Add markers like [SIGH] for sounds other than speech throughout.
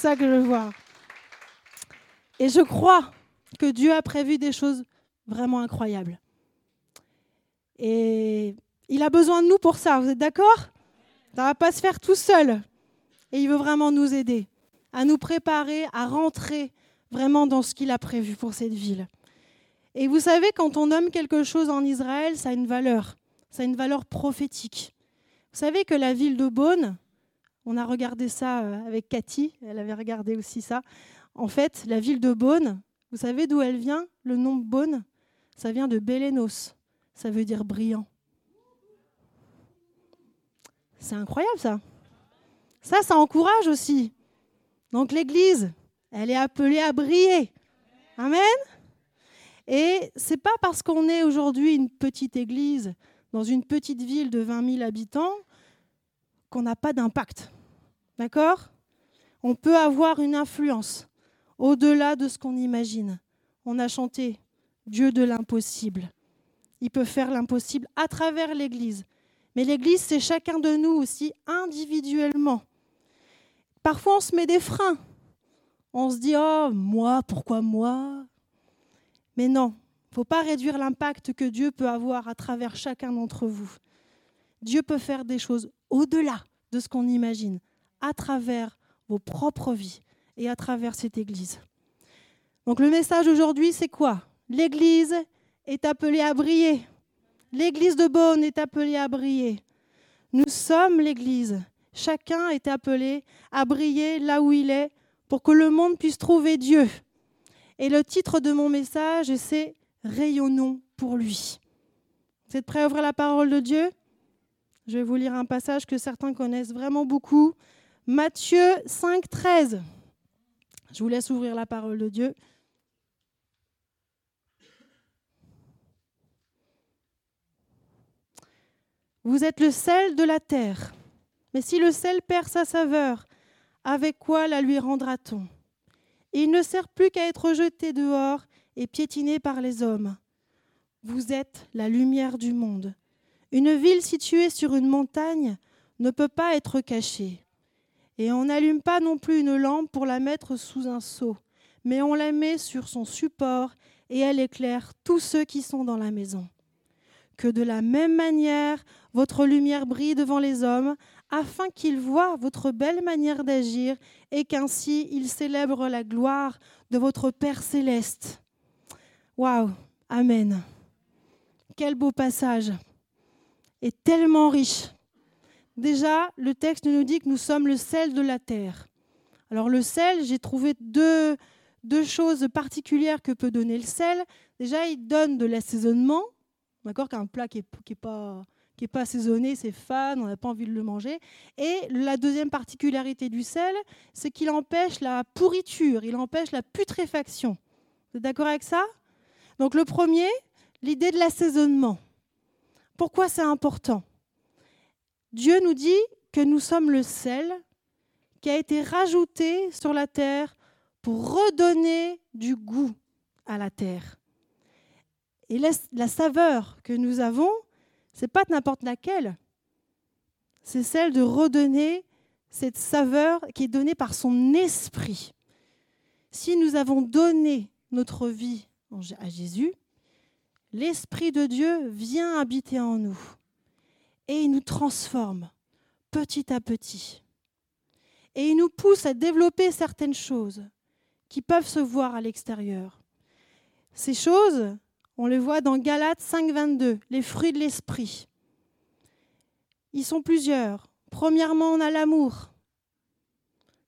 ça que je vois. Et je crois que Dieu a prévu des choses vraiment incroyables. Et il a besoin de nous pour ça, vous êtes d'accord? Ça ne va pas se faire tout seul. Et il veut vraiment nous aider à nous préparer, à rentrer vraiment dans ce qu'il a prévu pour cette ville. Et vous savez, quand on nomme quelque chose en Israël, ça a une valeur. Ça a une valeur prophétique. Vous savez que la ville de Beaune, on a regardé ça euh, avec Cathy, elle avait regardé aussi ça. En fait, la ville de Beaune, vous savez d'où elle vient? Le nom Beaune, ça vient de Bélénos. Ça veut dire brillant. C'est incroyable ça. Ça, ça encourage aussi. Donc l'Église, elle est appelée à briller. Amen. Et c'est pas parce qu'on est aujourd'hui une petite église dans une petite ville de 20 000 habitants qu'on n'a pas d'impact. D'accord? On peut avoir une influence au-delà de ce qu'on imagine. On a chanté Dieu de l'impossible. Il peut faire l'impossible à travers l'Église. Mais l'Église, c'est chacun de nous aussi individuellement. Parfois, on se met des freins. On se dit, oh, moi, pourquoi moi? Mais non, il ne faut pas réduire l'impact que Dieu peut avoir à travers chacun d'entre vous. Dieu peut faire des choses au-delà de ce qu'on imagine, à travers vos propres vies et à travers cette Église. Donc le message aujourd'hui, c'est quoi? L'Église est appelée à briller. L'Église de Beaune est appelée à briller. Nous sommes l'Église. Chacun est appelé à briller là où il est pour que le monde puisse trouver Dieu. Et le titre de mon message, c'est Rayonnons pour lui. Vous êtes prêts à ouvrir la parole de Dieu? Je vais vous lire un passage que certains connaissent vraiment beaucoup. Matthieu 5, 13. Je vous laisse ouvrir la parole de Dieu. Vous êtes le sel de la terre. Mais si le sel perd sa saveur, avec quoi la lui rendra-t-on? Il ne sert plus qu'à être jeté dehors et piétiné par les hommes. Vous êtes la lumière du monde. Une ville située sur une montagne ne peut pas être cachée. Et on n'allume pas non plus une lampe pour la mettre sous un seau, mais on la met sur son support et elle éclaire tous ceux qui sont dans la maison. Que de la même manière, votre lumière brille devant les hommes, afin qu'ils voient votre belle manière d'agir et qu'ainsi ils célèbrent la gloire de votre Père céleste. Waouh, Amen. Quel beau passage et tellement riche. Déjà, le texte nous dit que nous sommes le sel de la terre. Alors le sel, j'ai trouvé deux, deux choses particulières que peut donner le sel. Déjà, il donne de l'assaisonnement, d'accord, qu'un plat qui n'est qui est pas qui pas assaisonné, c'est fan, on n'a pas envie de le manger. Et la deuxième particularité du sel, c'est qu'il empêche la pourriture, il empêche la putréfaction. Vous êtes d'accord avec ça? Donc le premier, l'idée de l'assaisonnement. Pourquoi c'est important Dieu nous dit que nous sommes le sel qui a été rajouté sur la terre pour redonner du goût à la terre. Et la saveur que nous avons, c'est pas n'importe laquelle. C'est celle de redonner cette saveur qui est donnée par son esprit. Si nous avons donné notre vie à Jésus, l'Esprit de Dieu vient habiter en nous et il nous transforme petit à petit. Et il nous pousse à développer certaines choses qui peuvent se voir à l'extérieur. Ces choses, on le voit dans Galates 5.22, les fruits de l'esprit. Ils sont plusieurs. Premièrement, on a l'amour.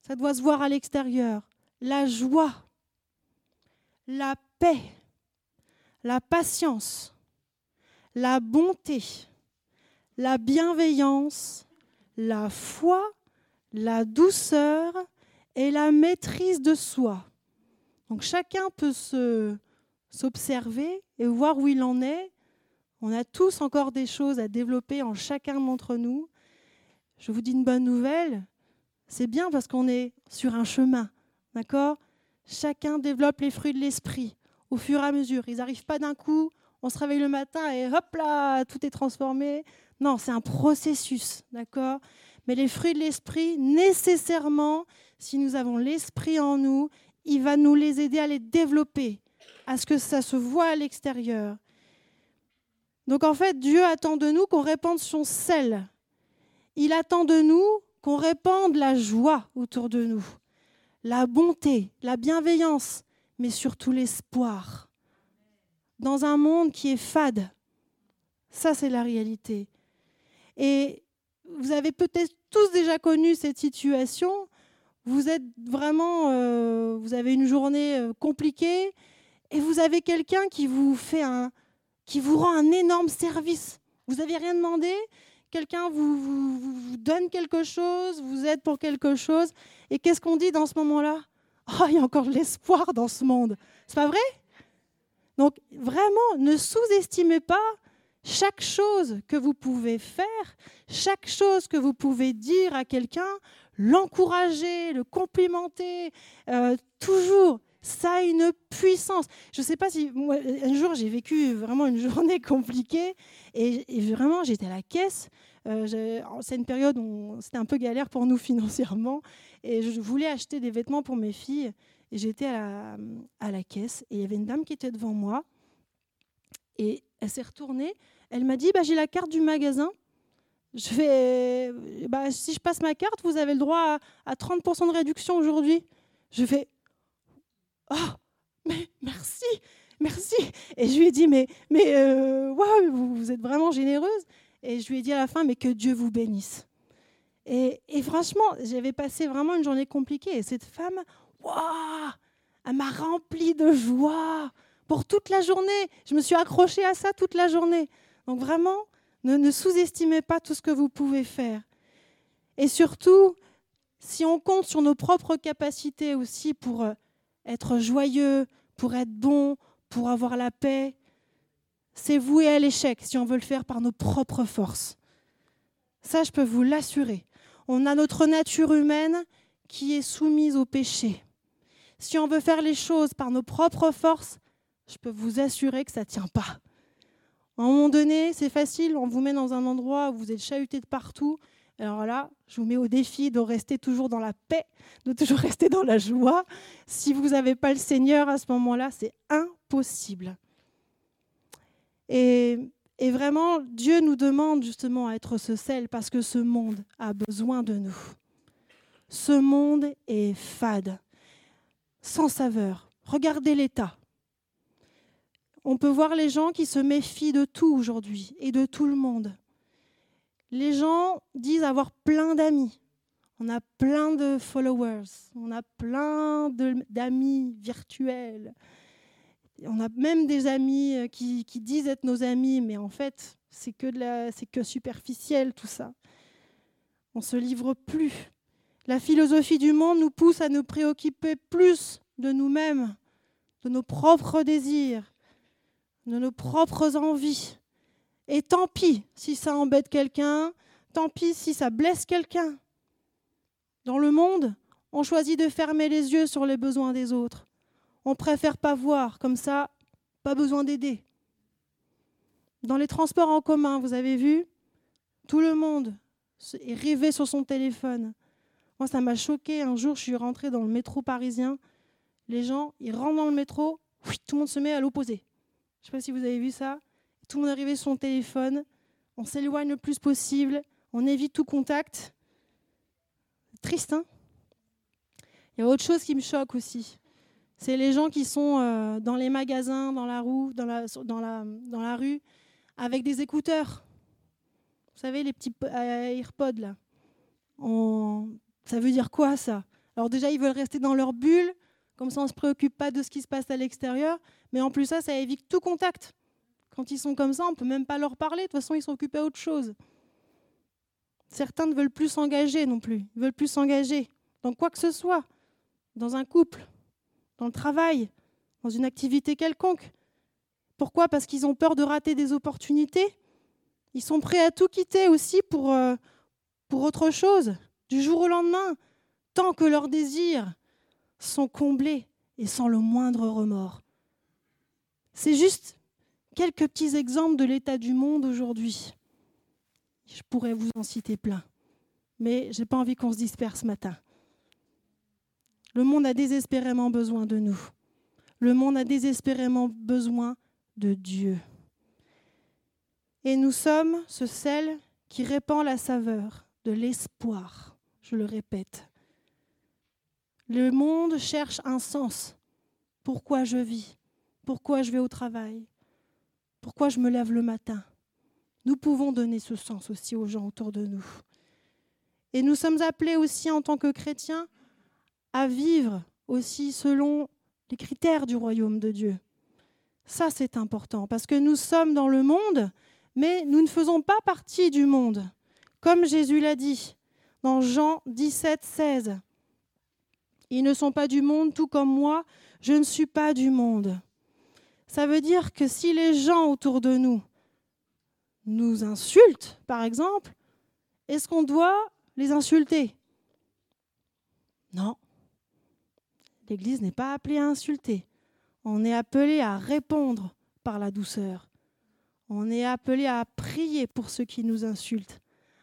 Ça doit se voir à l'extérieur. La joie, la paix, la patience, la bonté, la bienveillance, la foi, la douceur et la maîtrise de soi. Donc chacun peut se s'observer et voir où il en est. On a tous encore des choses à développer en chacun d'entre nous. Je vous dis une bonne nouvelle, c'est bien parce qu'on est sur un chemin, d'accord? Chacun développe les fruits de l'esprit au fur et à mesure. Ils n'arrivent pas d'un coup, on se réveille le matin et hop là, tout est transformé. Non, c'est un processus, d'accord? Mais les fruits de l'esprit, nécessairement, si nous avons l'esprit en nous, il va nous les aider à les développer, à ce que ça se voit à l'extérieur. Donc en fait, Dieu attend de nous qu'on répande son sel. Il attend de nous qu'on répande la joie autour de nous, la bonté, la bienveillance, mais surtout l'espoir. Dans un monde qui est fade. Ça, c'est la réalité. Et vous avez peut-être tous déjà connu cette situation. Vous êtes vraiment, euh, vous avez une journée euh, compliquée et vous avez quelqu'un qui vous fait un, qui vous rend un énorme service. Vous n'avez rien demandé, quelqu'un vous, vous, donne quelque chose, vous aide pour quelque chose. Et qu'est-ce qu'on dit dans ce moment-là? Oh, il y a encore de l'espoir dans ce monde. C'est pas vrai? Donc vraiment, ne sous-estimez pas chaque chose que vous pouvez faire, chaque chose que vous pouvez dire à quelqu'un, l'encourager, le complimenter, euh, toujours, ça a une puissance. Je ne sais pas si un jour j'ai vécu vraiment une [LAUGHS] journée compliquée et, vraiment j'étais à la caisse. Euh, c'est une période où c'était un peu galère pour nous [LAUGHS] financièrement et je voulais acheter des vêtements pour mes filles et j'étais à la, à la caisse et il y avait une dame qui était devant moi et elle s'est retournée. Elle m'a dit bah, J'ai la carte du magasin. Je fais bah, Si je passe ma carte, vous avez le droit à, 30% de réduction aujourd'hui. Je fais Oh, mais merci, merci. Et je lui ai dit Mais, mais euh, vous, êtes vraiment généreuse. Et je lui ai dit à la fin Mais que Dieu vous bénisse. Et, franchement, j'avais passé vraiment une journée compliquée. Et cette femme, waouh, elle m'a rempli de joie pour toute la journée. Je me suis accrochée à ça toute la journée. Donc vraiment, ne, sous-estimez pas tout ce que vous pouvez faire. Et surtout, si on compte sur nos propres capacités aussi pour euh, être joyeux, pour être bon, pour avoir la paix, c'est voué à l'échec si on veut le faire par nos propres forces. Ça, je peux vous l'assurer. On a notre nature humaine qui est soumise au péché. Si on veut faire les choses par nos propres forces, je peux vous assurer que ça ne tient pas. À un moment donné, c'est facile, on vous met dans un endroit où vous êtes chahuté de partout. Alors là, je vous mets au défi de rester toujours dans la paix, de toujours rester dans la joie. Si vous n'avez pas le Seigneur à ce moment-là, c'est impossible. Et, vraiment, Dieu nous demande justement à être ce sel parce que ce monde a besoin de nous. Ce monde est fade, sans saveur. Regardez l'état. On peut voir les gens qui se méfient de tout aujourd'hui et de tout le monde. Les gens disent avoir plein d'amis. On a plein de followers, on a plein d'amis virtuels. On a même des amis euh, qui, disent être nos amis, mais en fait, c'est que, de que superficiel tout ça. On se livre plus. La philosophie du monde nous pousse à nous préoccuper plus de nous-mêmes, de nos propres désirs, de nos propres envies. Et tant pis si ça embête quelqu'un, tant pis si ça blesse quelqu'un. Dans le monde, on choisit de fermer les yeux sur les besoins des autres. On préfère pas voir, comme ça, pas besoin d'aider. Dans les transports en commun, vous avez vu, tout le monde est rivé sur son téléphone. Moi, ça m'a choqué. Un jour, je suis rentrée dans le métro parisien. Les gens, ils rentrent dans le métro, tout le monde se met à l'opposé. Je ne sais pas si vous avez vu ça. Tout le monde arrivé sur son téléphone. On s'éloigne le plus possible. On évite tout contact. Triste, hein? Il y a autre chose qui me choque aussi. C'est les gens qui sont euh, dans les magasins, dans la, roue, dans, la, rue, avec des écouteurs. Vous savez, les petits AirPods, là. Ça veut dire quoi, ça? Alors déjà, ils veulent rester dans leur bulle, comme ça on ne se préoccupe pas de ce qui se passe à l'extérieur. Mais en plus, ça, ça évite tout contact. Quand ils sont comme ça, on ne peut même pas leur parler. De toute façon, ils sont occupés à autre chose. Certains ne veulent plus s'engager non plus. Ils veulent plus s'engager dans quoi que ce soit. Dans un couple, dans le travail, dans une activité quelconque. Pourquoi? Parce qu'ils ont peur de rater des opportunités. Ils sont prêts à tout quitter aussi pour, euh, pour autre chose, du jour au lendemain, tant que leurs désirs sont comblés et sans le moindre remords. C'est juste quelques petits exemples de l'état du monde aujourd'hui. Je pourrais vous en citer plein. mais j'ai pas envie qu'on se disperse ce matin. Le monde a désespérément besoin de nous. Le monde a désespérément besoin de Dieu. Et nous sommes ce sel qui répand la saveur de l'espoir, je le répète. Le monde cherche un sens. Pourquoi je vis? Pourquoi je vais au travail? Pourquoi je me lève le matin? Nous pouvons donner ce sens aussi aux gens autour de nous. Et nous sommes appelés aussi en tant que chrétiens à vivre aussi selon les critères du royaume de Dieu. Ça, c'est important, parce que nous sommes dans le monde, mais nous ne faisons pas partie du monde. Comme Jésus l'a dit dans Jean 17, 16. Ils ne sont pas du monde, tout comme moi, je ne suis pas du monde. Ça veut dire que si les gens autour de nous nous insultent, par exemple, est-ce qu'on doit les insulter? Non. L'Église n'est pas appelée à insulter. On est appelé à répondre par la douceur. On est appelé à prier pour ceux qui nous insultent,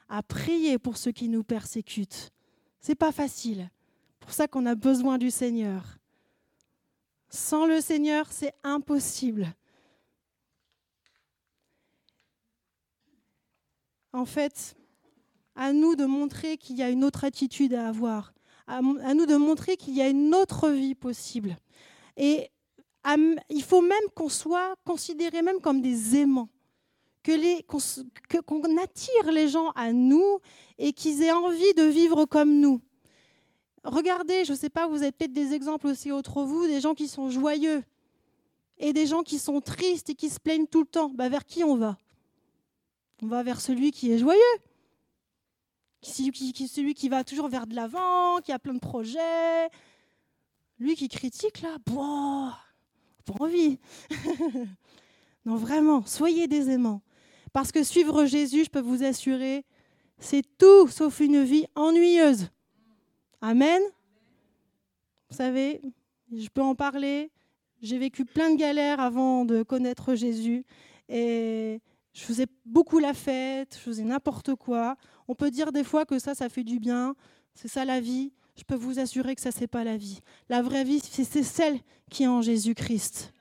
à prier pour ceux qui nous persécutent. C'est pas facile. Pour ça qu'on a besoin du Seigneur. Sans le Seigneur, c'est impossible. En fait, à nous de montrer qu'il y a une autre attitude à avoir, à, nous de montrer qu'il y a une autre vie possible. Et il faut même qu'on soit considéré même comme des aimants, qu'on attire les gens à nous et qu'ils aient envie de vivre comme nous. Regardez, je ne sais pas, vous avez peut-être des exemples aussi autres vous, des gens qui sont joyeux et des gens qui sont tristes et qui se plaignent tout le temps. Bah, vers qui on va? On va vers celui qui est joyeux, celui qui, va toujours vers de l'avant, qui a plein de projets. Lui qui critique, là, boah, pas envie. [LAUGHS] non, vraiment, soyez des aimants. Parce que suivre Jésus, je peux vous assurer, c'est tout sauf une vie ennuyeuse. Amen. Vous savez, je peux en parler. J'ai vécu plein de galères avant de connaître Jésus. Et je faisais beaucoup la fête, je faisais n'importe quoi. On peut dire des fois que ça, ça fait du bien. C'est ça la vie. Je peux vous assurer que ça, c'est pas la vie. La vraie vie, c'est celle qui est en Jésus-Christ.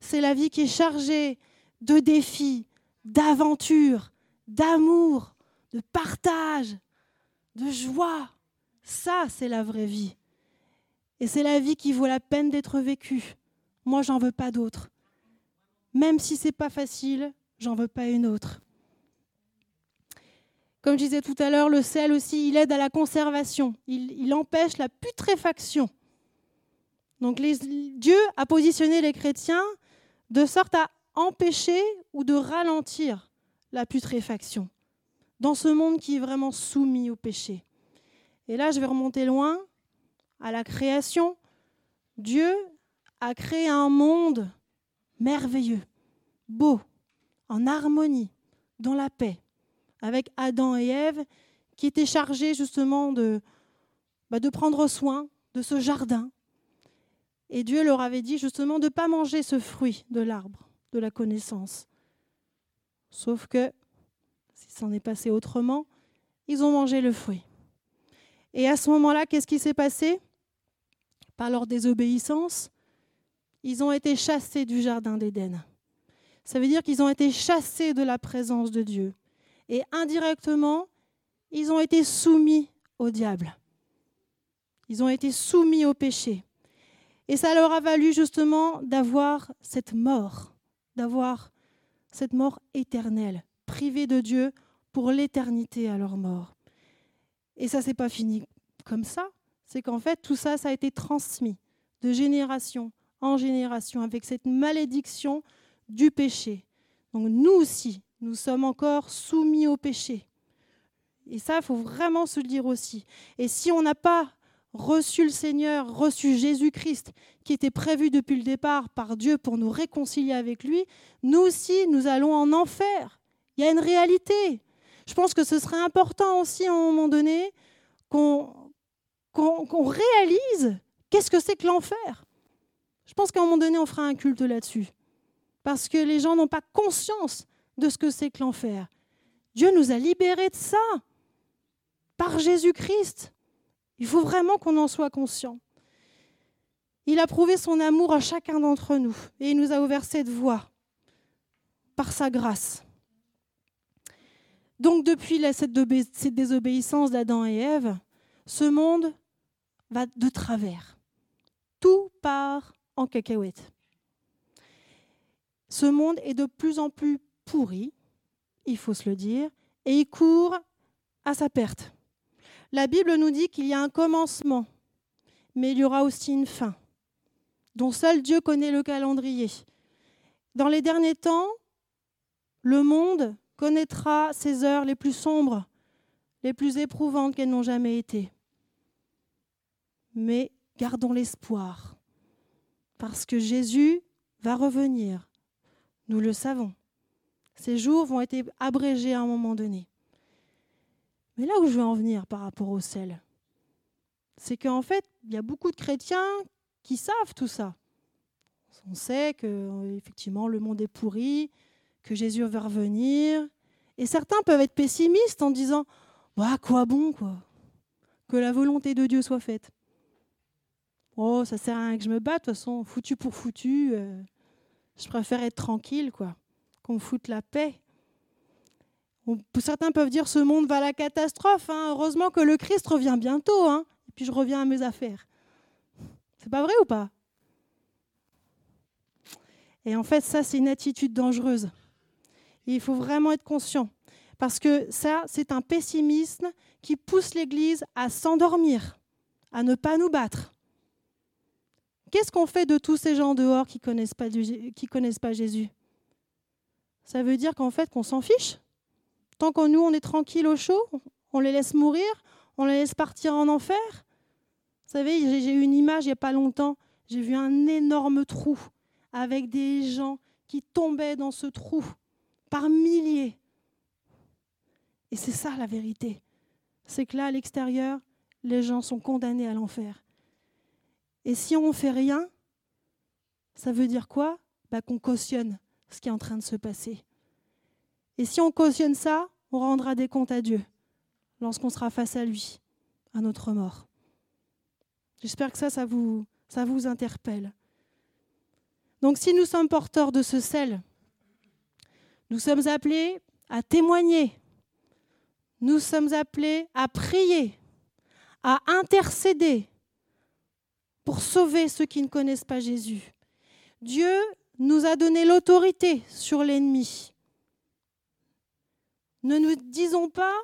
C'est la vie qui est chargée de défis, d'aventures, d'amour, de partage, de joie. Ça, c'est la vraie vie. Et c'est la vie qui vaut la peine d'être vécue. Moi, j'en veux pas d'autre. Même si c'est pas facile, j'en veux pas une autre. Comme je disais tout à l'heure, le sel aussi, il aide à la conservation. Il, empêche la putréfaction. Donc Dieu a positionné les chrétiens de sorte à empêcher ou de ralentir la putréfaction dans ce monde qui est vraiment soumis au péché. Et là, je vais remonter loin à la création. Dieu a créé un monde merveilleux, beau, en harmonie, dans la paix, avec Adam et Ève qui étaient chargés justement de, bah, de prendre soin de ce jardin. Et Dieu leur avait dit justement de ne pas manger ce fruit de l'arbre de la connaissance. Sauf que, si c'en est passé autrement, ils ont mangé le fruit. Et à ce moment-là, qu'est-ce qui s'est passé? Par leur désobéissance, ils ont été chassés du Jardin d'Éden. Ça veut dire qu'ils ont été chassés de la présence de Dieu. Et indirectement, ils ont été soumis au diable. Ils ont été soumis au péché. Et ça leur a valu justement d'avoir cette mort, d'avoir cette mort éternelle, privés de Dieu pour l'éternité à leur mort. Et ça, c'est pas fini comme ça. C'est qu'en fait, tout ça, ça a été transmis de génération en génération avec cette malédiction du péché. Donc nous aussi, nous sommes encore soumis au péché. Et ça, il faut vraiment se le dire aussi. Et si on n'a pas reçu le Seigneur, reçu Jésus-Christ, qui était prévu depuis le départ par Dieu pour nous réconcilier avec lui, nous aussi, nous allons en enfer. Il y a une réalité. Je pense que ce serait important aussi à un moment donné qu'on réalise qu'est-ce que c'est que l'enfer. Je pense qu'à un moment donné, on fera un culte là-dessus. Parce que les gens n'ont pas conscience de ce que c'est que l'enfer. Dieu nous a libérés de ça. Par Jésus-Christ. Il faut vraiment qu'on en soit conscient. Il a prouvé son amour à chacun d'entre nous et il nous a ouvert cette voie par sa grâce. Donc depuis cette désobéissance d'Adam et Ève, ce monde va de travers. Tout part en cacahuète. Ce monde est de plus en plus pourri, il faut se le dire, et il court à sa perte. La Bible nous dit qu'il y a un commencement, mais il y aura aussi une fin dont seul Dieu connaît le calendrier. Dans les derniers temps, le monde connaîtra ses heures les plus sombres, les plus éprouvantes qu'elles n'ont jamais été. Mais gardons l'espoir, parce que Jésus va revenir. Nous le savons. Ces jours vont être abrégés à un moment donné. Mais là où je veux en venir par rapport au sel, c'est qu'en fait, il y a beaucoup de chrétiens qui savent tout ça. On sait que effectivement le monde est pourri, que Jésus va revenir, et certains peuvent être pessimistes en disant bah, quoi bon quoi? Que la volonté de Dieu soit faite. Oh, ça sert à rien que je me batte, de toute façon, foutu pour foutu. Euh, je préfère être tranquille, quoi, qu'on foute la paix. certains peuvent dire ce monde va à la catastrophe. Hein. Heureusement que le Christ revient bientôt. Hein. Et puis je reviens à mes affaires. C'est pas vrai ou pas? Et en fait, ça, c'est une attitude dangereuse. il faut vraiment être conscient. Parce que ça, c'est un pessimisme qui pousse l'Église à s'endormir, à ne pas nous battre. Qu'est-ce qu'on fait de tous ces gens dehors qui ne connaissent, pas connaissent pas Jésus? Ça veut dire qu'en fait, qu'on s'en fiche. Tant que nous, on est tranquille au chaud, on les laisse mourir, on les laisse partir en enfer. Vous savez, j'ai eu une image il n'y a pas longtemps. J'ai vu un énorme trou avec des gens qui tombaient dans ce trou par milliers. Et c'est ça la vérité. C'est que là, à l'extérieur, les gens sont condamnés à l'enfer. Et si on ne fait rien, ça veut dire quoi? Bah, Qu'on cautionne ce qui est en train de se passer. Et si on cautionne ça, on rendra des comptes à Dieu lorsqu'on sera face à lui, à notre mort. J'espère que ça, ça vous, ça vous interpelle. Donc si nous sommes porteurs de ce sel, nous sommes appelés à témoigner, nous sommes appelés à prier, à intercéder pour sauver ceux qui ne connaissent pas Jésus. Dieu nous a donné l'autorité sur l'ennemi. Ne nous disons pas,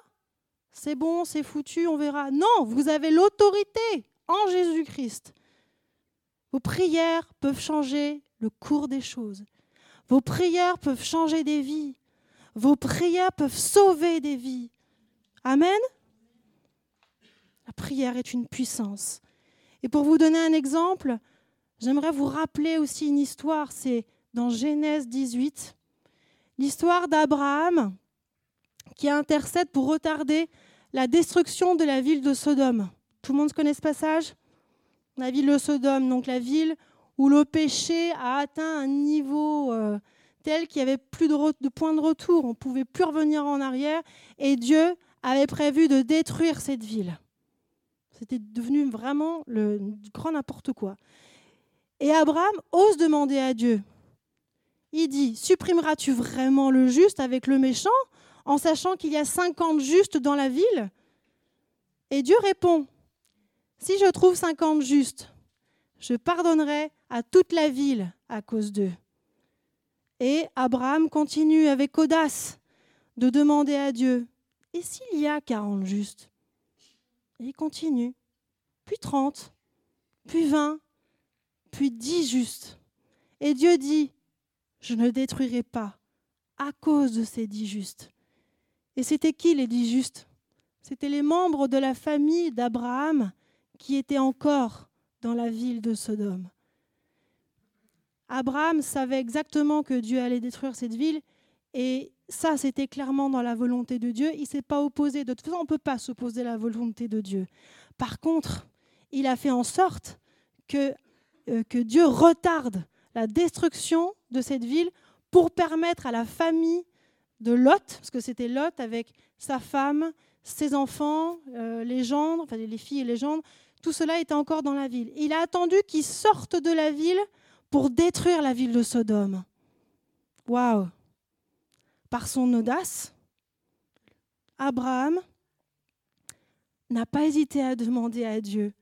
c'est bon, c'est foutu, on verra. Non, vous avez l'autorité en Jésus-Christ. Vos prières peuvent changer le cours des choses. Vos prières peuvent changer des vies. Vos prières peuvent sauver des vies. Amen. La prière est une puissance. Et pour vous donner un exemple, j'aimerais vous rappeler aussi une histoire. C'est dans Genèse 18, l'histoire d'Abraham qui intercède pour retarder la destruction de la ville de Sodome. Tout le monde connaît ce passage? La ville de Sodome, donc la ville où le péché a atteint un niveau euh, tel qu'il n'y avait plus de, de, point de retour, on ne pouvait plus revenir en arrière, et Dieu avait prévu de détruire cette ville. C'était devenu vraiment le grand n'importe quoi. Et Abraham ose demander à Dieu. Il dit, supprimeras-tu vraiment le juste avec le méchant en sachant qu'il y a 50 justes dans la ville? Et Dieu répond, si je trouve 50 justes, je pardonnerai à toute la ville à cause d'eux. Et Abraham continue avec audace de demander à Dieu, et s'il y a 40 justes? Il continue, puis 30, puis 20, puis 10 justes. Et Dieu dit, je ne détruirai pas à cause de ces dix justes. Et c'était qui les dix justes? C'étaient les membres de la famille d'Abraham qui était encore dans la ville de Sodome. Abraham savait exactement que Dieu allait détruire cette ville et ça, c'était clairement dans la volonté de Dieu. Il ne s'est pas opposé. De toute façon, on ne peut pas s'opposer à la volonté de Dieu. Par contre, il a fait en sorte que, que Dieu retarde la destruction de cette ville pour permettre à la famille de Lot, parce que c'était Lot avec sa femme, ses enfants, euh, les gendres, enfin les filles et les gendres, tout cela était encore dans la ville. Il a attendu qu'ils sortent de la ville pour détruire la ville de Sodome. Waouh Par son audace, Abraham n'a pas hésité à demander à Dieu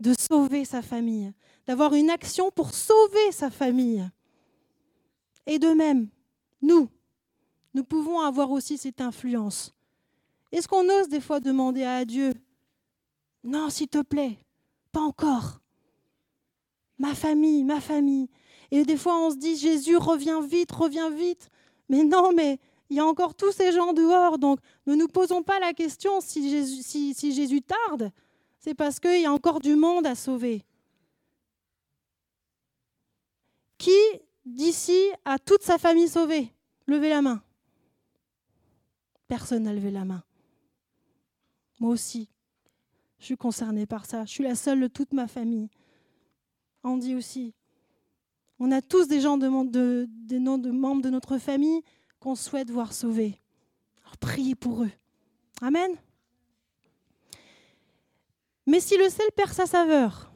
de sauver sa famille, d'avoir une action pour sauver sa famille. Et de même, nous, nous pouvons avoir aussi cette influence. Est-ce qu'on ose des fois demander à Dieu, non, s'il te plaît, pas encore. Ma famille, ma famille. Et des fois, on se dit, Jésus, reviens vite, reviens vite. Mais non, mais il y a encore tous ces gens dehors. Donc, ne nous posons pas la question si Jésus, tarde. C'est parce qu'il y a encore du monde à sauver. Qui d'ici a toute sa famille sauvée? Levez la main. Personne n'a levé la main. Moi aussi, je suis concernée par ça. Je suis la seule de toute ma famille. Andy aussi. On a tous des gens de, des membres de notre famille qu'on souhaite voir sauvés. Alors priez pour eux. Amen. Mais si le sel perd sa saveur,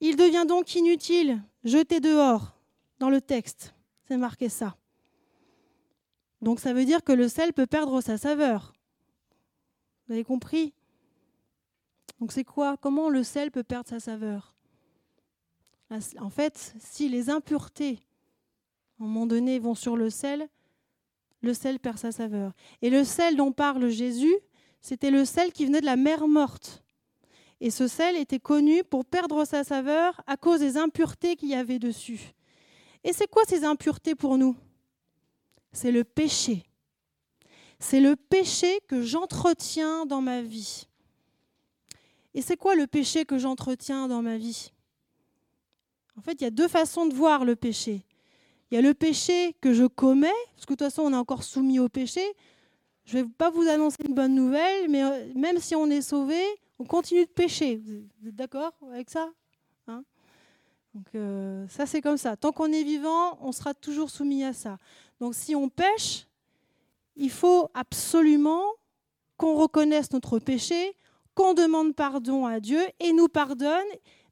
il devient donc inutile, jeté dehors dans le texte. C'est marqué ça. Donc ça veut dire que le sel peut perdre sa saveur. Vous avez compris? Donc c'est quoi? Comment le sel peut perdre sa saveur? En fait, si les impuretés, à un moment donné, vont sur le sel, le sel perd sa saveur. Et le sel dont parle Jésus, c'était le sel qui venait de la mer morte. Et ce sel était connu pour perdre sa saveur à cause des impuretés qu'il y avait dessus. Et c'est quoi ces impuretés pour nous? C'est le péché. C'est le péché que j'entretiens dans ma vie. Et c'est quoi le péché que j'entretiens dans ma vie? En fait, il y a deux façons de voir le péché. Il y a le péché que je commets, parce que de toute façon, on est encore soumis au péché. Je ne vais pas vous annoncer une bonne nouvelle, mais euh, même si on est sauvé, on continue de pécher. Vous êtes d'accord avec ça hein? Donc euh, ça, c'est comme ça. Tant qu'on est vivant, on sera toujours soumis à ça. Donc si on pêche, il faut absolument qu'on reconnaisse notre péché, qu'on demande pardon à Dieu et nous pardonne.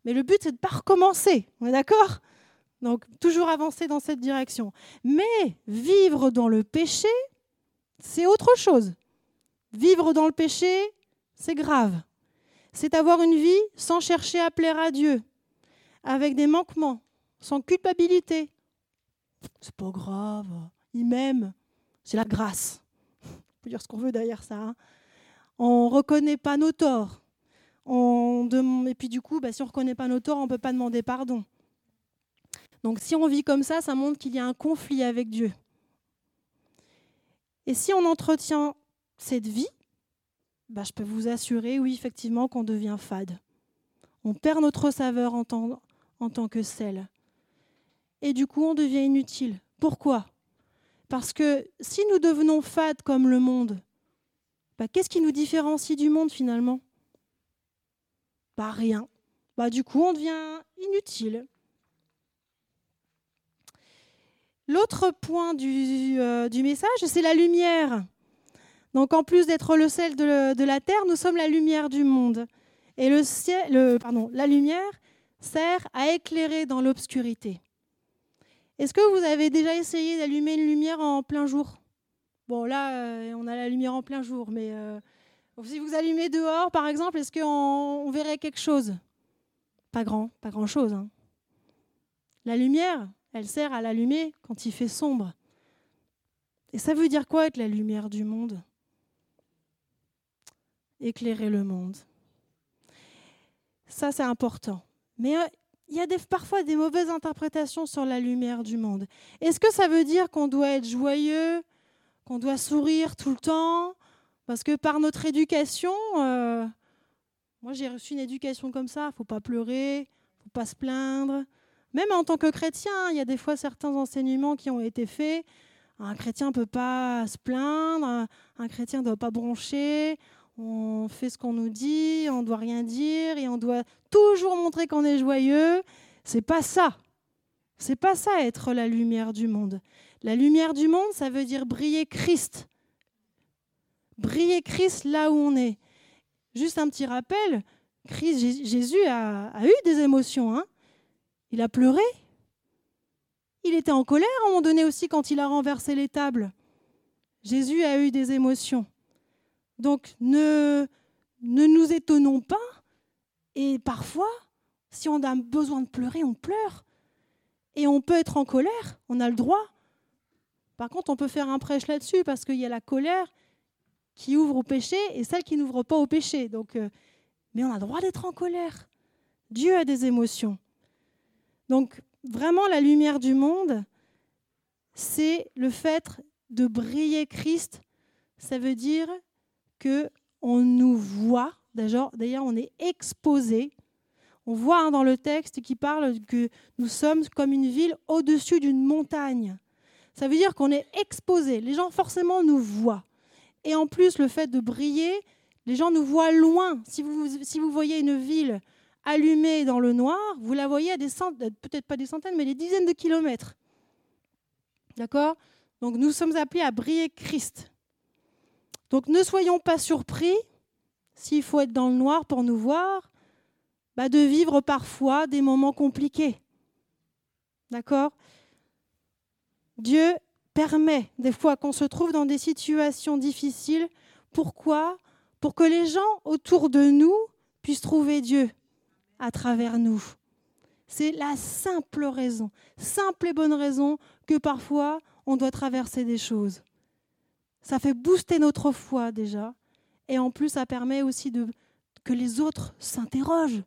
Mais le but, c'est de ne pas recommencer. On est d'accord? Donc, toujours avancer dans cette direction. Mais vivre dans le péché, c'est autre chose. Vivre dans le péché, c'est grave. C'est avoir une vie sans chercher à plaire à Dieu, avec des manquements, sans culpabilité. C'est pas grave, il m'aime c'est la grâce. On peut dire ce qu'on veut derrière ça. Hein. On ne reconnaît pas nos torts. Et puis du coup, bah, si on ne reconnaît pas nos torts, on ne peut pas demander pardon. Donc si on vit comme ça, ça montre qu'il y a un conflit avec Dieu. Et si on entretient cette vie, bah, je peux vous assurer, oui, effectivement, qu'on devient fade. On perd notre saveur en tant, que sel. Et du coup, on devient inutile. Pourquoi? Parce que si nous devenons fades comme le monde, bah, qu'est-ce qui nous différencie du monde finalement? Pas rien. Bah, du coup, on devient inutile. L'autre point du, euh, du message, c'est la lumière. Donc en plus d'être le sel de, la terre, nous sommes la lumière du monde. Et la lumière sert à éclairer dans l'obscurité. Est-ce que vous avez déjà essayé d'allumer une lumière en plein jour? Bon, là, euh, on a la lumière en plein jour, mais euh, si vous allumez dehors, par exemple, est-ce qu'on verrait quelque chose? Pas grand, pas grand-chose. Hein. La lumière, elle sert à l'allumer quand il fait sombre. Et ça veut dire quoi être la lumière du monde? Éclairer le monde. Ça, c'est important. Mais euh, il y a parfois des mauvaises interprétations sur la lumière du monde. Est-ce que ça veut dire qu'on doit être joyeux, qu'on doit sourire tout le temps? Parce que par notre éducation, euh, moi j'ai reçu une éducation comme ça, il ne faut pas pleurer, il ne faut pas se plaindre. Même en tant que chrétien, il y a des fois certains enseignements qui ont été faits. Un chrétien ne peut pas se plaindre, un chrétien ne doit pas broncher, on fait ce qu'on nous dit, on doit rien dire et on doit toujours montrer qu'on est joyeux. C'est pas ça. C'est pas ça être la lumière du monde. La lumière du monde, ça veut dire briller Christ. briller Christ là où on est. Juste un petit rappel, Christ, Jésus a, eu des émotions. Hein. il a pleuré. Il était en colère à un moment donné aussi quand il a renversé les tables. Jésus a eu des émotions. Donc ne, ne nous étonnons pas. Et parfois, si on a besoin de pleurer, on pleure. Et on peut être en colère, on a le droit. Par contre, on peut faire un prêche là-dessus parce qu'il y a la colère qui ouvre au péché et celle qui n'ouvre pas au péché. Donc, euh, mais on a le droit d'être en colère. Dieu a des émotions. Donc, vraiment, la lumière du monde, c'est le fait de briller Christ. Ça veut dire que on nous voit. D'ailleurs, on est exposé. On voit hein, dans le texte qui parle que nous sommes comme une ville au-dessus d'une montagne. Ça veut dire qu'on est exposé. Les gens forcément nous voient. Et en plus, le fait de briller, les gens nous voient loin. Si vous, si vous voyez une ville allumée dans le noir, vous la voyez à des centaines, peut-être pas des centaines, mais des dizaines de kilomètres. D'accord? Donc nous sommes appelés à briller Christ. Donc ne soyons pas surpris, s'il faut être dans le noir pour nous voir, bah, de vivre parfois des moments compliqués. D'accord? Dieu permet des fois qu'on se trouve dans des situations difficiles. Pourquoi? Pour que les gens autour de nous puissent trouver Dieu à travers nous. C'est la simple raison, simple et bonne raison que parfois on doit traverser des choses. Ça fait booster notre foi déjà. Et en plus, ça permet aussi de, que les autres s'interrogent.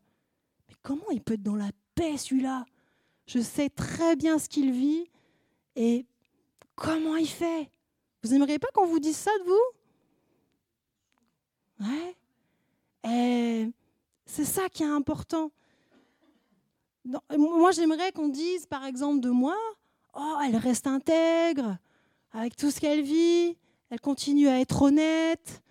Mais comment il peut être dans la paix celui-là? Je sais très bien ce qu'il vit et comment il fait? Vous n'aimeriez pas qu'on vous dise ça de vous? Ouais. C'est ça qui est important. moi, j'aimerais qu'on dise, par exemple, de moi, oh, elle reste intègre avec tout ce qu'elle vit, elle continue à être honnête,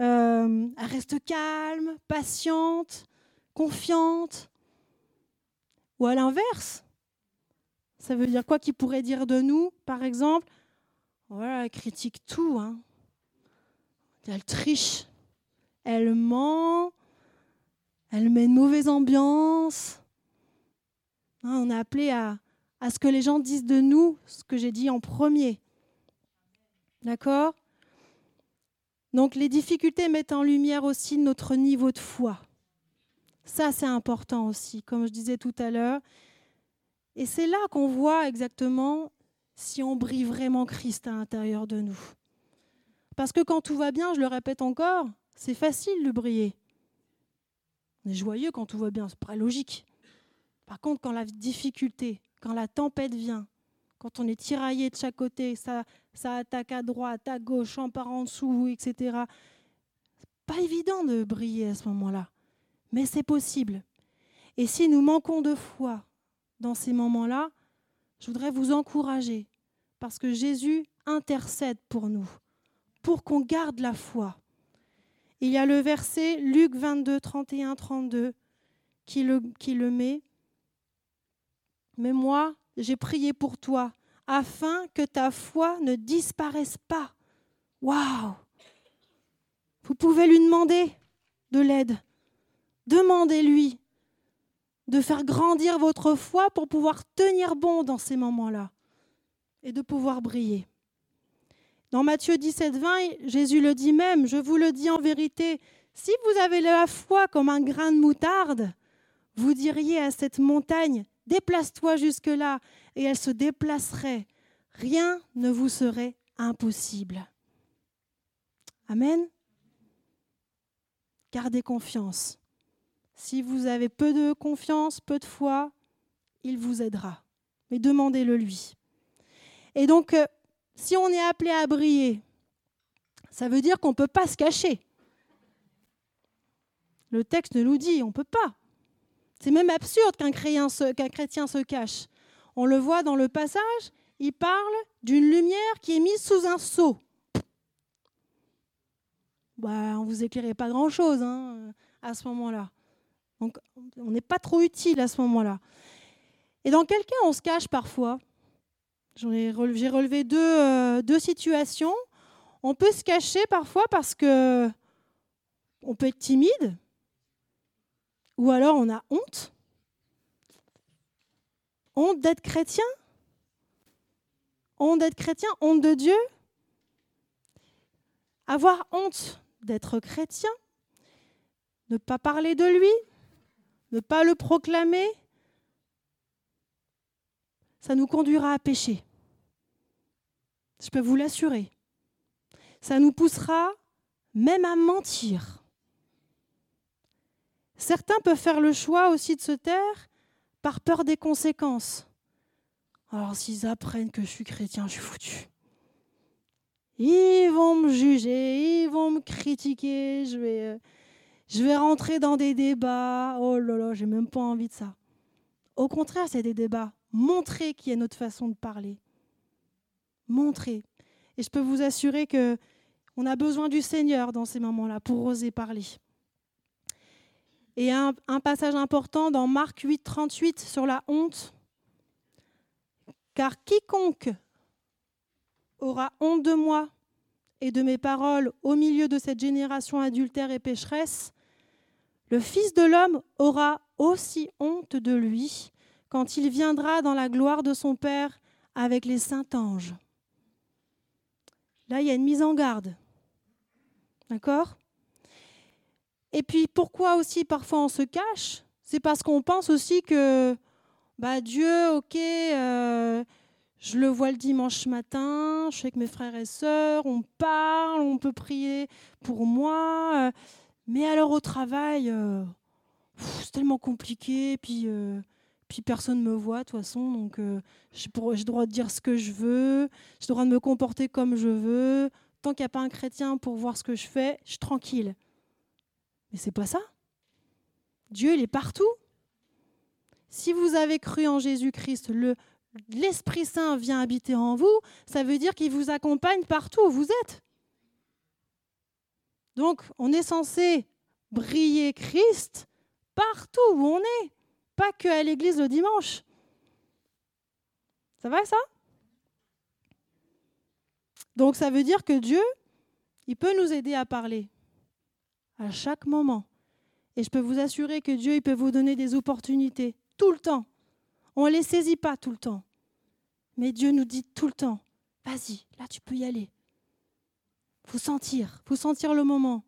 euh, elle reste calme, patiente, confiante. Ou à l'inverse, ça veut dire quoi qu'il pourrait dire de nous, par exemple Voilà, elle critique tout. Hein. Elle triche, elle ment, elle met une mauvaise ambiance. Hein, on est appelé à, à ce que les gens disent de nous, ce que j'ai dit en premier. D'accord? Donc les difficultés mettent en lumière aussi notre niveau de foi. Ça, c'est important aussi, comme je disais tout à l'heure. Et c'est là qu'on voit exactement si on brille vraiment Christ à l'intérieur de nous. Parce que quand tout va bien, je le répète encore, c'est facile de briller. On est joyeux quand tout va bien, c'est pas logique. Par contre, quand la difficulté, quand la tempête vient, quand on est tiraillé de chaque côté, ça, ça attaque à droite, à gauche, en par en dessous, etc. Pas évident de briller à ce moment-là, mais c'est possible. Et si nous manquons de foi, dans ces moments-là, je voudrais vous encourager parce que Jésus intercède pour nous, pour qu'on garde la foi. Il y a le verset Luc 22, 31, 32 qui le, qui le met. Mais moi, j'ai prié pour toi afin que ta foi ne disparaisse pas. Waouh Vous pouvez lui demander de l'aide. Demandez-lui de faire grandir votre foi pour pouvoir tenir bon dans ces moments-là et de pouvoir briller. Dans Matthieu 17, 20, Jésus le dit même, je vous le dis en vérité, si vous avez la foi comme un grain de moutarde, vous diriez à cette montagne, déplace-toi jusque-là, et elle se déplacerait. Rien ne vous serait impossible. Amen. Gardez confiance. Si vous avez peu de confiance, peu de foi, il vous aidera. Mais demandez-le lui. Et donc, euh, si on est appelé à briller, ça veut dire qu'on ne peut pas se cacher. Le texte nous dit, on ne peut pas. C'est même absurde qu'un chrétien, se cache. On le voit dans le passage, il parle d'une lumière qui est mise sous un seau. Bah, on ne vous éclairait pas grand-chose hein, à ce moment-là. Donc on n'est pas trop utile à ce moment-là. Et dans quel cas on se cache parfois? J'ai relevé, relevé deux, euh, deux, situations. On peut se cacher parfois parce que on peut être timide, ou alors on a honte. Honte d'être chrétien Honte d'être chrétien Honte de Dieu Avoir honte d'être chrétien Ne pas parler de lui Ne pas le proclamer Ça nous conduira à pécher. Je peux vous l'assurer. Ça nous poussera même à mentir. Certains peuvent faire le choix aussi de se taire par peur des conséquences. Alors s'ils apprennent que je suis chrétien, je suis foutu. Ils vont me juger, ils vont me critiquer, je vais, euh, rentrer dans des débats. Oh là là, j'ai même pas envie de ça. Au contraire, c'est des débats. Montrer qui est notre façon de parler. Montrer. Et je peux vous assurer que on a besoin du Seigneur dans ces moments-là pour oser parler. Et un, passage important dans Marc 8, 38 sur la honte. Car quiconque aura honte de moi et de mes paroles au milieu de cette génération adultère et pécheresse, le Fils de l'homme aura aussi honte de lui quand il viendra dans la gloire de son Père avec les saints anges. Là, il y a une mise en garde. D'accord? Et puis pourquoi aussi parfois on se cache? C'est parce qu'on pense aussi que bah, Dieu, ok, euh, je le vois le dimanche matin, je suis avec mes frères et sœurs, on parle, on peut prier pour moi, euh, mais alors au travail, euh, c'est tellement compliqué, puis, puis personne ne me voit de toute façon, donc j'ai le droit de dire ce que je veux, j'ai le droit de me comporter comme je veux, tant qu'il n'y a pas un chrétien pour voir ce que je fais, je suis tranquille. Mais c'est pas ça. Dieu, il est partout. Si vous avez cru en Jésus-Christ, le, l'Esprit Saint vient habiter en vous, ça veut dire qu'il vous accompagne partout où vous êtes. Donc, on est censé briller Christ partout où on est, pas que à l'église le dimanche. Ça va ça? Donc ça veut dire que Dieu, il peut nous aider à parler à chaque moment. Et je peux vous assurer que Dieu il peut vous donner des opportunités tout le temps. On ne les saisit pas tout le temps. Mais Dieu nous dit tout le temps, vas-y, là tu peux y aller. faut sentir, faut sentir le moment.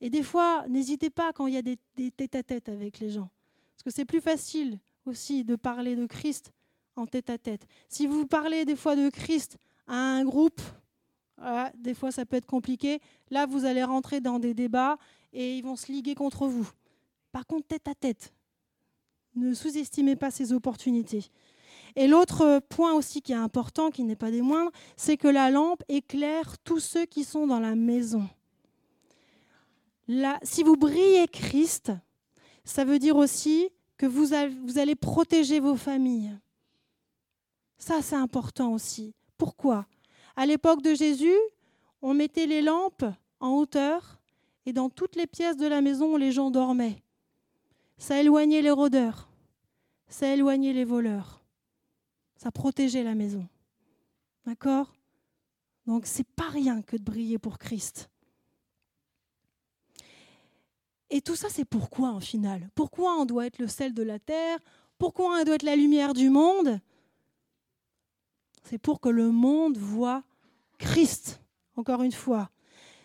Et des fois, n'hésitez pas quand il y a des, tête-à-tête avec les gens. Parce que c'est plus facile aussi de parler de Christ en tête-à-tête. Si vous parlez des fois de Christ à un groupe, ah, des fois, ça peut être compliqué. Là, vous allez rentrer dans des débats et ils vont se liguer contre vous. Par contre, tête à tête, ne sous-estimez pas ces opportunités. Et l'autre point aussi qui est important, qui n'est pas des moindres, c'est que la lampe éclaire tous ceux qui sont dans la maison. Là, si vous brillez Christ, ça veut dire aussi que vous allez protéger vos familles. Ça, c'est important aussi. Pourquoi? À l'époque de Jésus, on mettait les lampes en hauteur et dans toutes les pièces de la maison, les gens dormaient. Ça éloignait les rôdeurs, ça éloignait les voleurs, ça protégeait la maison. D'accord? Donc c'est pas rien que de briller pour Christ. Et tout ça, c'est pourquoi en final? Pourquoi on doit être le sel de la terre? Pourquoi on doit être la lumière du monde? C'est pour que le monde voit Christ, encore une fois.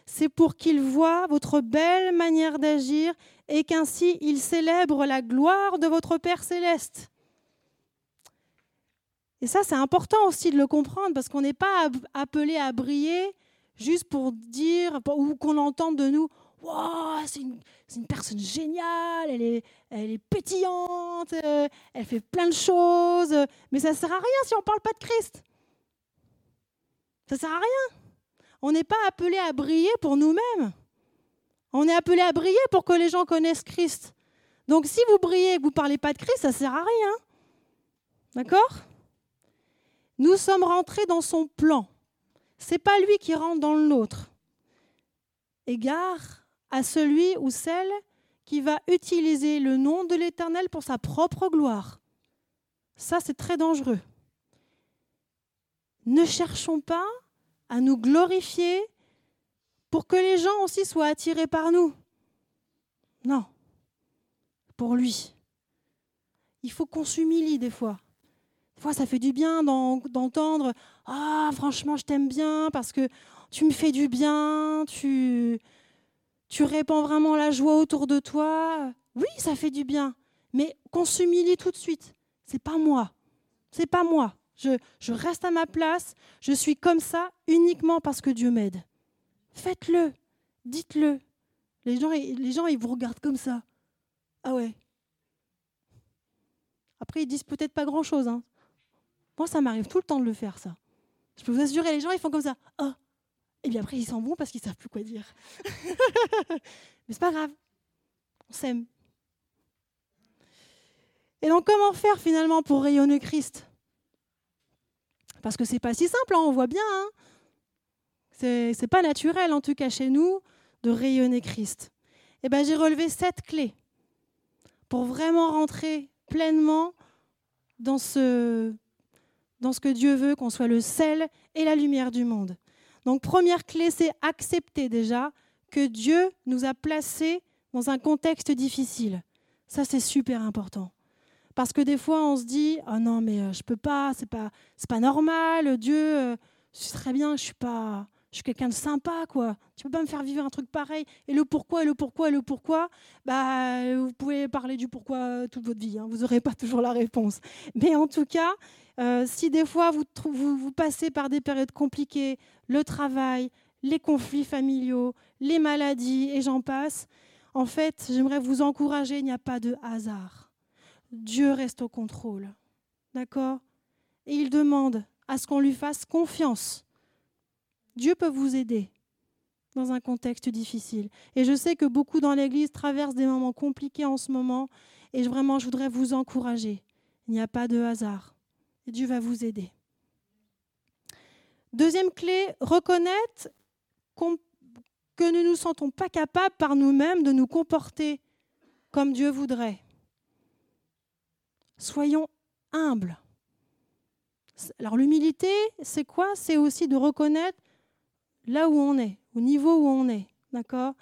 C'est pour qu'il voit votre belle manière d'agir et qu'ainsi il célèbre la gloire de votre Père céleste. Et ça, c'est important aussi de le comprendre parce qu'on n'est pas appelé à briller juste pour dire ou qu'on entende de nous wow, c'est une, personne géniale, elle est, elle est pétillante, euh, elle fait plein de choses, mais ça ne sert à rien si on ne parle pas de Christ. Ça ne sert à rien. On n'est pas appelé à briller pour nous-mêmes. On est appelé à briller pour que les gens connaissent Christ. Donc si vous brillez et que vous ne parlez pas de Christ, ça ne sert à rien. D'accord? Nous sommes rentrés dans son plan. Ce n'est pas lui qui rentre dans l'autre. Égard à celui ou celle qui va utiliser le nom de l'Éternel pour sa propre gloire. Ça, c'est très dangereux. Ne cherchons pas à nous glorifier pour que les gens aussi soient attirés par nous. Non, pour lui. Il faut qu'on s'humilie des fois. Des fois, ça fait du bien d'entendre Ah, franchement, je t'aime bien parce que tu me fais du bien, tu, tu répands vraiment la joie autour de toi. Oui, ça fait du bien, mais qu'on s'humilie tout de suite. C'est pas moi. C'est pas moi. Je, reste à ma place. Je suis comme ça uniquement parce que Dieu m'aide. Faites-le. Dites-le. Les gens, les gens, ils vous regardent comme ça. Ah ouais. Après, ils disent peut-être pas grand-chose. Hein. Moi, ça m'arrive tout le temps de le faire, ça. Je peux vous assurer, les gens, ils font comme ça. Ah. Et bien après, ils s'en vont parce qu'ils savent plus quoi dire. [LAUGHS] Mais c'est pas grave. On s'aime. Et donc, comment faire finalement pour rayonner Christ? Parce que c'est pas si simple, hein, on voit bien. Hein c'est pas naturel, en tout cas chez nous, de rayonner Christ. Et eh ben, j'ai relevé sept clés pour vraiment rentrer pleinement dans ce, dans ce que Dieu veut, qu'on soit le sel et la lumière du monde. Donc première clé, c'est accepter déjà que Dieu nous a placés dans un contexte difficile. Ça, c'est super important. Parce que des fois, on se dit oh non, mais euh, je peux pas, c'est pas, c'est pas normal. Dieu, euh, c'est très bien, je suis pas, je suis quelqu'un de sympa, quoi. Tu peux pas me faire vivre un truc pareil. Et le pourquoi, et le pourquoi, et le pourquoi, bah, vous pouvez parler du pourquoi toute votre vie. Hein. Vous n'aurez pas toujours la réponse. Mais en tout cas, euh, si des fois vous passez par des périodes compliquées, le travail, les conflits familiaux, les maladies, et j'en passe, en fait, j'aimerais vous encourager, il n'y a pas de hasard. Dieu reste au contrôle. D'accord? Et il demande à ce qu'on lui fasse confiance. Dieu peut vous aider dans un contexte difficile. Et je sais que beaucoup dans l'Église traversent des moments compliqués en ce moment. Et vraiment, je voudrais vous encourager. Il n'y a pas de hasard. Dieu va vous aider. Deuxième clé, reconnaître que nous ne nous sentons pas capables par nous-mêmes de nous comporter comme Dieu voudrait. Soyons humbles. Alors l'humilité, c'est quoi? C'est aussi de reconnaître là où on est, au niveau où on est. D'accord?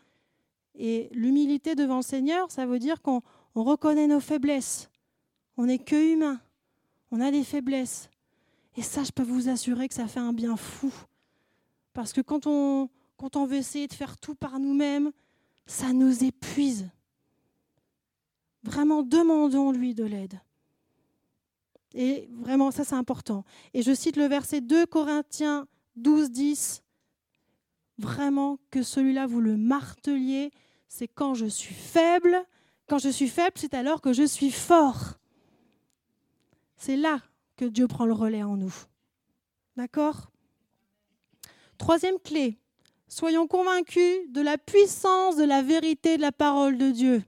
Et l'humilité devant le Seigneur, ça veut dire qu'on reconnaît nos faiblesses. On n'est que humain. On a des faiblesses. Et ça, je peux vous assurer que ça fait un bien fou. Parce que quand on, quand on veut essayer de faire tout par nous-mêmes, ça nous épuise. Vraiment, demandons-lui de l'aide. Et vraiment, ça c'est important. Et je cite le verset 2 Corinthiens 12, 10 vraiment que celui-là, vous le marteliez, c'est quand je suis faible. Quand je suis faible, c'est alors que je suis fort. C'est là que Dieu prend le relais en nous. D'accord? Troisième clé, soyons convaincus de la puissance de la vérité de la parole de Dieu.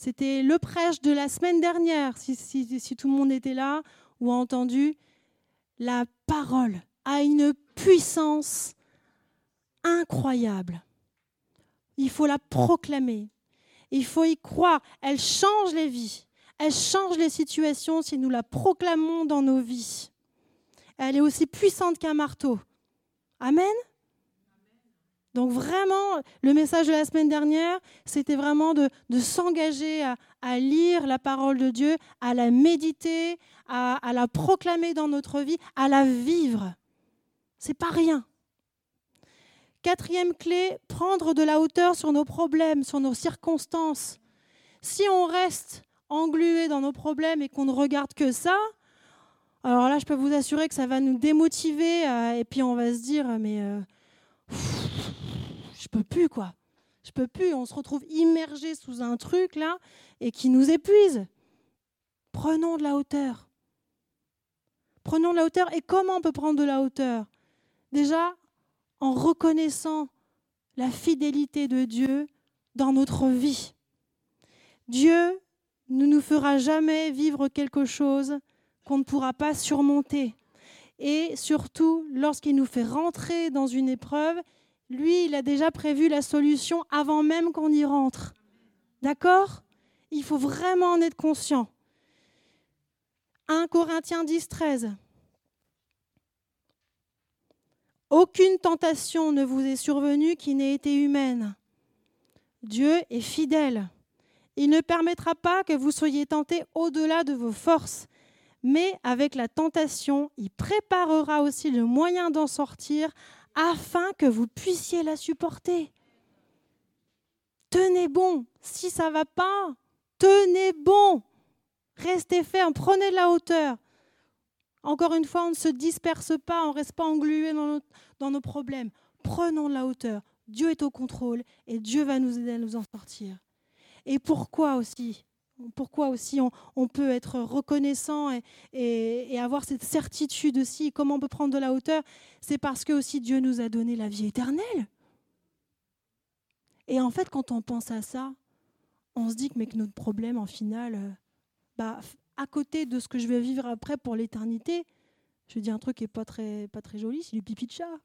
C'était le prêche de la semaine dernière, si, tout le monde était là ou a entendu. La parole a une puissance incroyable. Il faut la proclamer. Il faut y croire. Elle change les vies. Elle change les situations si nous la proclamons dans nos vies. Elle est aussi puissante qu'un marteau. Amen. Donc vraiment, le message de la semaine dernière, c'était vraiment de, s'engager à, lire la parole de Dieu, à la méditer, à, la proclamer dans notre vie, à la vivre. C'est pas rien. Quatrième clé, prendre de la hauteur sur nos problèmes, sur nos circonstances. Si on reste englué dans nos problèmes et qu'on ne regarde que ça, alors là, je peux vous assurer que ça va nous démotiver euh, et puis on va se dire, mais euh, je peux plus quoi. Je peux plus. On se retrouve immergé sous un truc là et qui nous épuise. Prenons de la hauteur. Prenons de la hauteur. Et comment on peut prendre de la hauteur? Déjà, en reconnaissant la fidélité de Dieu dans notre vie. Dieu ne nous fera jamais vivre quelque chose qu'on ne pourra pas surmonter. Et surtout, lorsqu'il nous fait rentrer dans une épreuve, lui, il a déjà prévu la solution avant même qu'on y rentre. D'accord? Il faut vraiment en être conscient. 1 Corinthiens 10, 13. Aucune tentation ne vous est survenue qui n'ait été humaine. Dieu est fidèle. Il ne permettra pas que vous soyez tentés au-delà de vos forces, mais avec la tentation, il préparera aussi le moyen d'en sortir afin que vous puissiez la supporter. Tenez bon, si ça va pas, tenez bon. Restez ferme, prenez de la hauteur. Encore une fois, on ne se disperse pas, on ne reste pas englué dans dans nos problèmes. Prenons de la hauteur. Dieu est au contrôle et Dieu va nous aider à nous en sortir. Et pourquoi aussi? Pourquoi aussi on, peut être reconnaissant et, avoir cette certitude aussi, comment on peut prendre de la hauteur, c'est parce que aussi Dieu nous a donné la vie éternelle. Et en fait, quand on pense à ça, on se dit que, mais que notre problème, en final, euh, bah, à côté de ce que je vais vivre après pour l'éternité, je dis un truc qui n'est pas très, pas très joli, c'est du pipi de chat.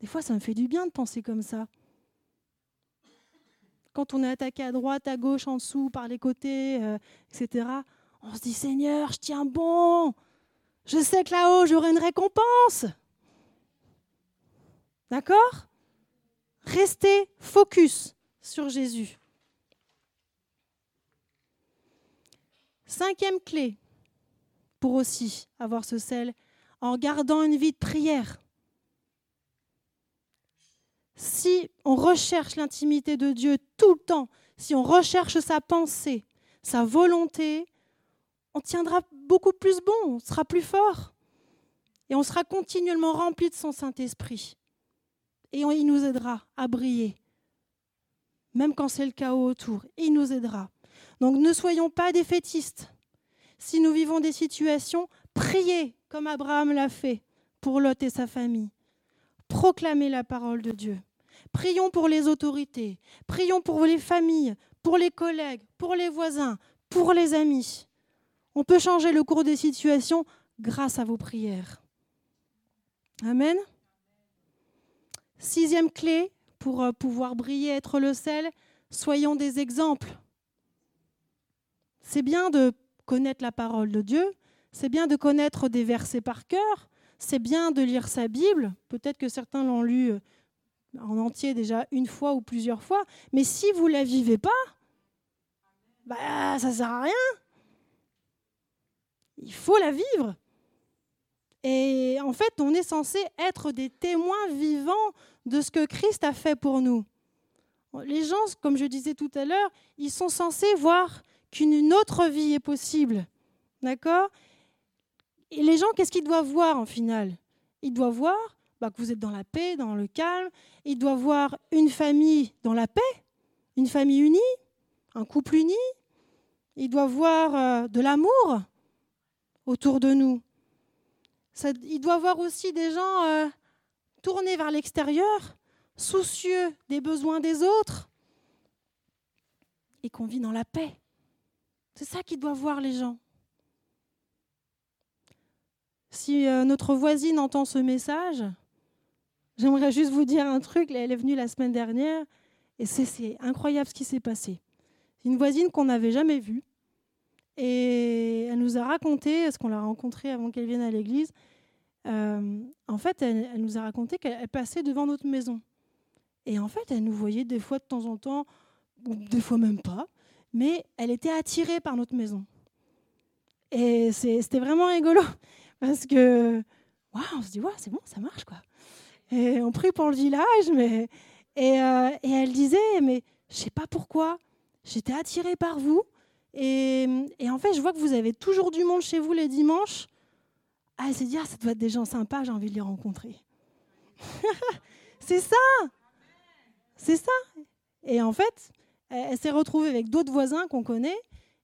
Des fois, ça me fait du bien de penser comme ça. Quand on est attaqué à droite, à gauche, en dessous, par les côtés, euh, etc., on se dit Seigneur, je tiens bon. Je sais que là-haut, j'aurai une récompense. D'accord? Restez focus sur Jésus. Cinquième clé pour aussi avoir ce sel, en gardant une vie de prière si on recherche l'intimité de Dieu tout le temps, si on recherche sa pensée, sa volonté, on tiendra beaucoup plus bon, on sera plus fort. Et on sera continuellement rempli de son Saint-Esprit. Et il nous aidera à briller. Même quand c'est le chaos autour, il nous aidera. Donc ne soyons pas défaitistes. Si nous vivons des situations, priez comme Abraham l'a fait pour Lot et sa famille. Proclamez la parole de Dieu. Prions pour les autorités, prions pour les familles, pour les collègues, pour les voisins, pour les amis. On peut changer le cours des situations grâce à vos prières. Amen. Sixième clé pour euh, pouvoir briller, être le sel, soyons des exemples. C'est bien de connaître la parole de Dieu, c'est bien de connaître des versets par cœur, c'est bien de lire sa Bible. Peut-être que certains l'ont lu euh, en entier déjà une fois ou plusieurs fois, mais si vous ne la vivez pas, bah, ça ne sert à rien. Il faut la vivre. Et en fait, on est censé être des témoins vivants de ce que Christ a fait pour nous. Les gens, comme je disais tout à l'heure, ils sont censés voir qu'une autre vie est possible. D'accord? Et les gens, qu'est-ce qu'ils doivent voir en final? Ils doivent voir bah, que vous êtes dans la paix, dans le calme. Il doit voir une famille dans la paix, une famille unie, un couple uni. Il doit voir euh, de l'amour autour de nous. il doit voir aussi des gens euh, tournés vers l'extérieur, soucieux des besoins des autres, et qu'on vit dans la paix. C'est ça qu'il doit voir les gens. Si euh, notre voisine entend ce message, J'aimerais juste vous dire un truc. Elle est venue la semaine dernière et c'est incroyable ce qui s'est passé. Une voisine qu'on n'avait jamais vue. Et elle nous a raconté, ce qu'on l'a rencontrée avant qu'elle vienne à l'église, euh, en fait, elle, nous a raconté qu'elle passait devant notre maison. Et en fait, elle nous voyait des fois de temps en temps, des fois même pas, mais elle était attirée par notre maison. Et c'était vraiment rigolo, [LAUGHS] parce que, waouh, on se dit, waouh, c'est bon, ça marche, quoi. Et on prie pour le village, mais et, euh, et elle disait, mais je sais pas pourquoi, j'étais attirée par vous. Et, et, en fait, je vois que vous avez toujours du monde chez vous les dimanches. Ah, elle s'est dit, ah, ça doit être des gens sympas, j'ai envie de les rencontrer. [LAUGHS] c'est ça C'est ça Et en fait, elle, s'est retrouvée avec d'autres voisins qu'on connaît,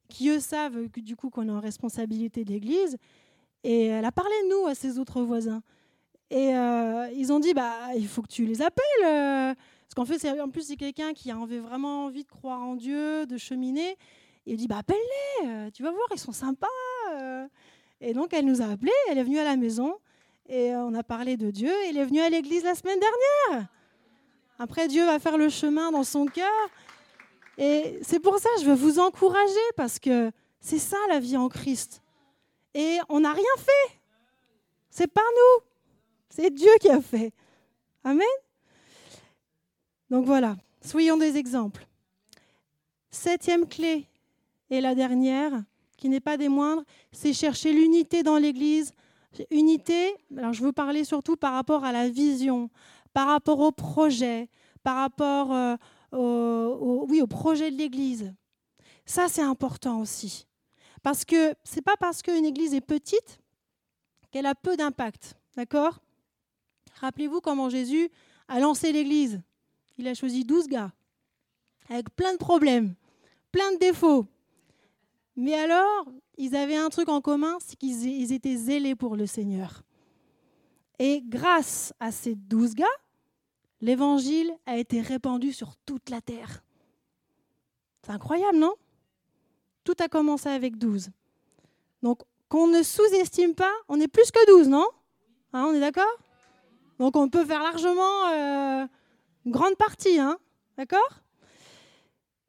qui eux savent que, du coup qu'on est en responsabilité d'église. Et elle a parlé de nous à ses autres voisins. Et euh, ils ont dit, bah, il faut que tu les appelles. Euh. parce qu'en fait, en plus, c'est quelqu'un qui a vraiment envie de croire en Dieu, de cheminer. Il dit, bah, appelle-les, euh, tu vas voir, ils sont sympas. Et donc, elle nous a appelés, elle est venue à la maison, et on a parlé de Dieu, et elle est venue à l'église la semaine dernière. Après, Dieu va faire le chemin dans son cœur. Et c'est pour ça que je veux vous encourager, parce que c'est ça la vie en Christ. Et on n'a rien fait. C'est pas nous. C'est Dieu qui a fait. Amen. Donc voilà, soyons des exemples. Septième clé, et la dernière, qui n'est pas des moindres, c'est chercher l'unité dans l'Église. Unité, alors je veux parler surtout par rapport à la vision, par rapport au projet, par rapport euh, oui, au projet de l'Église. Ça, c'est important aussi. Parce que ce n'est pas parce qu'une Église est petite qu'elle a peu d'impact. D'accord? Rappelez-vous comment Jésus a lancé l'Église. Il a choisi 12 gars, avec plein de problèmes, plein de défauts. Mais alors, ils avaient un truc en commun, c'est qu'ils étaient zélés pour le Seigneur. Et grâce à ces douze gars, l'évangile a été répandu sur toute la terre. C'est incroyable, non? Tout a commencé avec douze. Donc, qu'on ne sous-estime pas, on est plus que douze, non? Hein, On est d'accord? Donc, on peut faire largement euh, une grande partie, hein D'accord?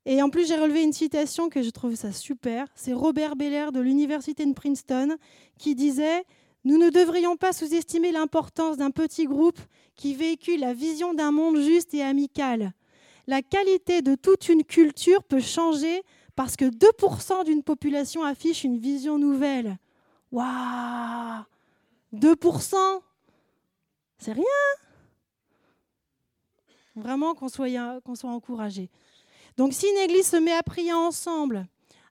Et en plus, j'ai relevé une citation que je trouve ça super. C'est Robert Beller de l'Université de Princeton qui disait Nous ne devrions pas sous-estimer l'importance d'un petit groupe qui véhicule la vision d'un monde juste et amical. La qualité de toute une culture peut changer parce que 2% d'une population affiche une vision nouvelle. Waouh 2% C'est rien Vraiment qu'on soit, encouragé. Donc si une église se met à prier ensemble,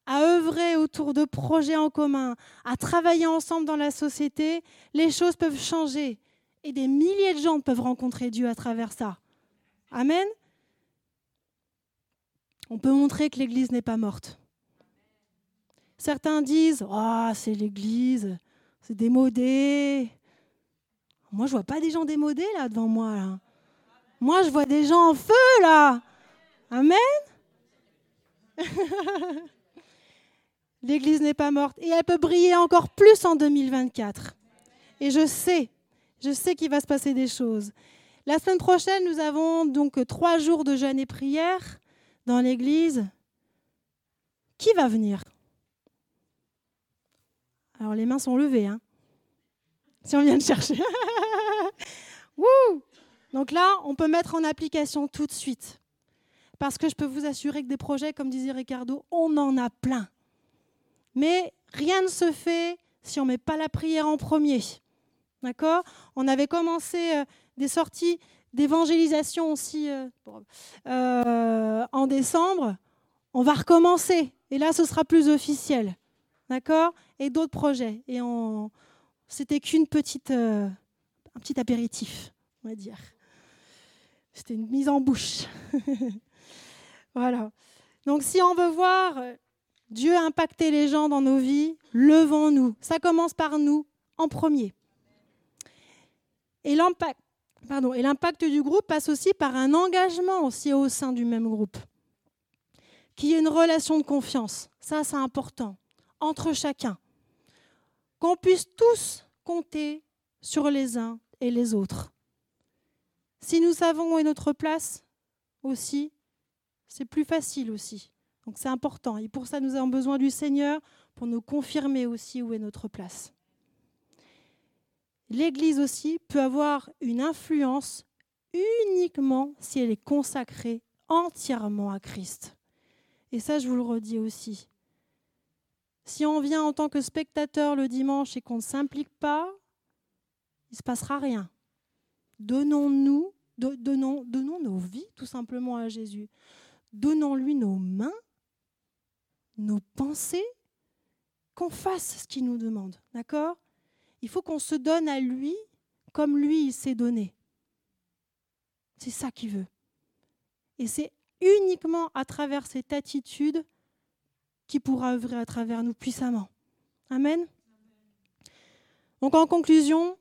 à œuvrer autour de projets en commun, à travailler ensemble dans la société, les choses peuvent changer. Et des milliers de gens peuvent rencontrer Dieu à travers ça. Amen. On peut montrer que l'Église n'est pas morte. Certains disent Ah, c'est l'Église, c'est démodé. Moi, je vois pas des gens démodés là devant moi. Moi, je vois des gens en feu là. Amen. [LAUGHS] L'Église n'est pas morte et elle peut briller encore plus en 2024. Et je sais, je sais qu'il va se passer des choses. La semaine prochaine, nous avons donc trois jours de jeûne et prière dans l'Église. Qui va venir? Alors les mains sont levées, hein si on vient de chercher. [LAUGHS] Donc là, on peut mettre en application tout de suite. Parce que je peux vous assurer que des projets, comme disait Ricardo, on en a plein. Mais rien ne se fait si on ne met pas la prière en premier. D'accord? On avait commencé euh, des sorties d'évangélisation aussi euh, euh, en décembre. On va recommencer. Et là, ce sera plus officiel. D'accord? Et d'autres projets. Et on... c'était qu'une petite, un petit apéritif, on va dire. C'était une mise en bouche. [LAUGHS] Voilà. Donc si on veut voir euh, Dieu impacter les gens dans nos vies, levons-nous. Ça commence par nous en premier. Et l'impact, pardon, et l'impact du groupe passe aussi par un engagement aussi au sein du même groupe. Qu'il y ait une relation de confiance. Ça, c'est important. Entre chacun. Qu'on puisse tous compter sur les uns et les autres. Si nous savons où est notre place aussi, c'est plus facile aussi. Donc c'est important. Et pour ça, nous avons besoin du Seigneur pour nous confirmer aussi où est notre place. L'Église aussi peut avoir une influence uniquement si elle est consacrée entièrement à Christ. Et ça, je vous le redis aussi. Si on vient en tant que spectateur le dimanche et qu'on ne s'implique pas, il ne se passera rien. Donnons-nous, donnons, donnons nos vies tout simplement à Jésus donnons-lui nos mains, nos pensées, qu'on fasse ce qu'il nous demande. D'accord? Il faut qu'on se donne à lui comme lui il s'est donné. C'est ça qu'il veut. Et c'est uniquement à travers cette attitude qu'il pourra œuvrer à travers nous puissamment. Amen. Donc en conclusion,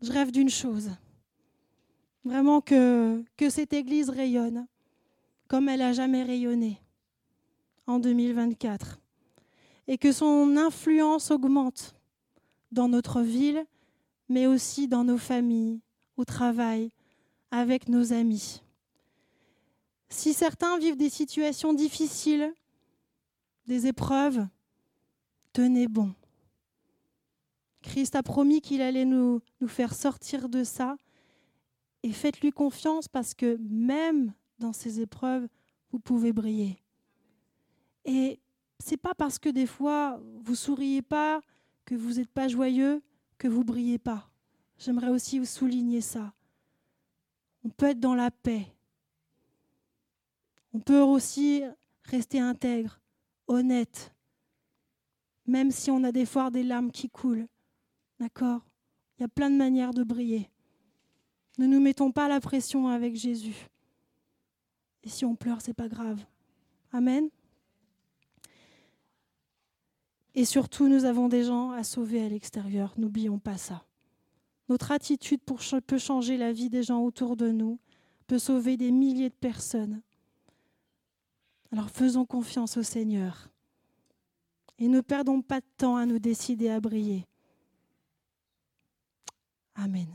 je rêve d'une chose. Vraiment que, que cette Église rayonne comme elle n'a jamais rayonné en 2024 et que son influence augmente dans notre ville, mais aussi dans nos familles, au travail, avec nos amis. Si certains vivent des situations difficiles, des épreuves, tenez bon. Christ a promis qu'il allait nous, faire sortir de ça. Et faites-lui confiance parce que même dans ces épreuves, vous pouvez briller. Et c'est pas parce que des fois vous souriez pas, que vous n'êtes pas joyeux, que vous brillez pas. J'aimerais aussi vous souligner ça. On peut être dans la paix. On peut aussi rester intègre, honnête, même si on a des fois des larmes qui coulent. D'accord? Il y a plein de manières de briller. Ne nous mettons pas la pression avec Jésus. Et si on pleure, c'est pas grave. Amen. Et surtout, nous avons des gens à sauver à l'extérieur. N'oublions pas ça. Notre attitude peut changer la vie des gens autour de nous, peut sauver des milliers de personnes. Alors faisons confiance au Seigneur et ne perdons pas de temps à nous décider à briller. Amen.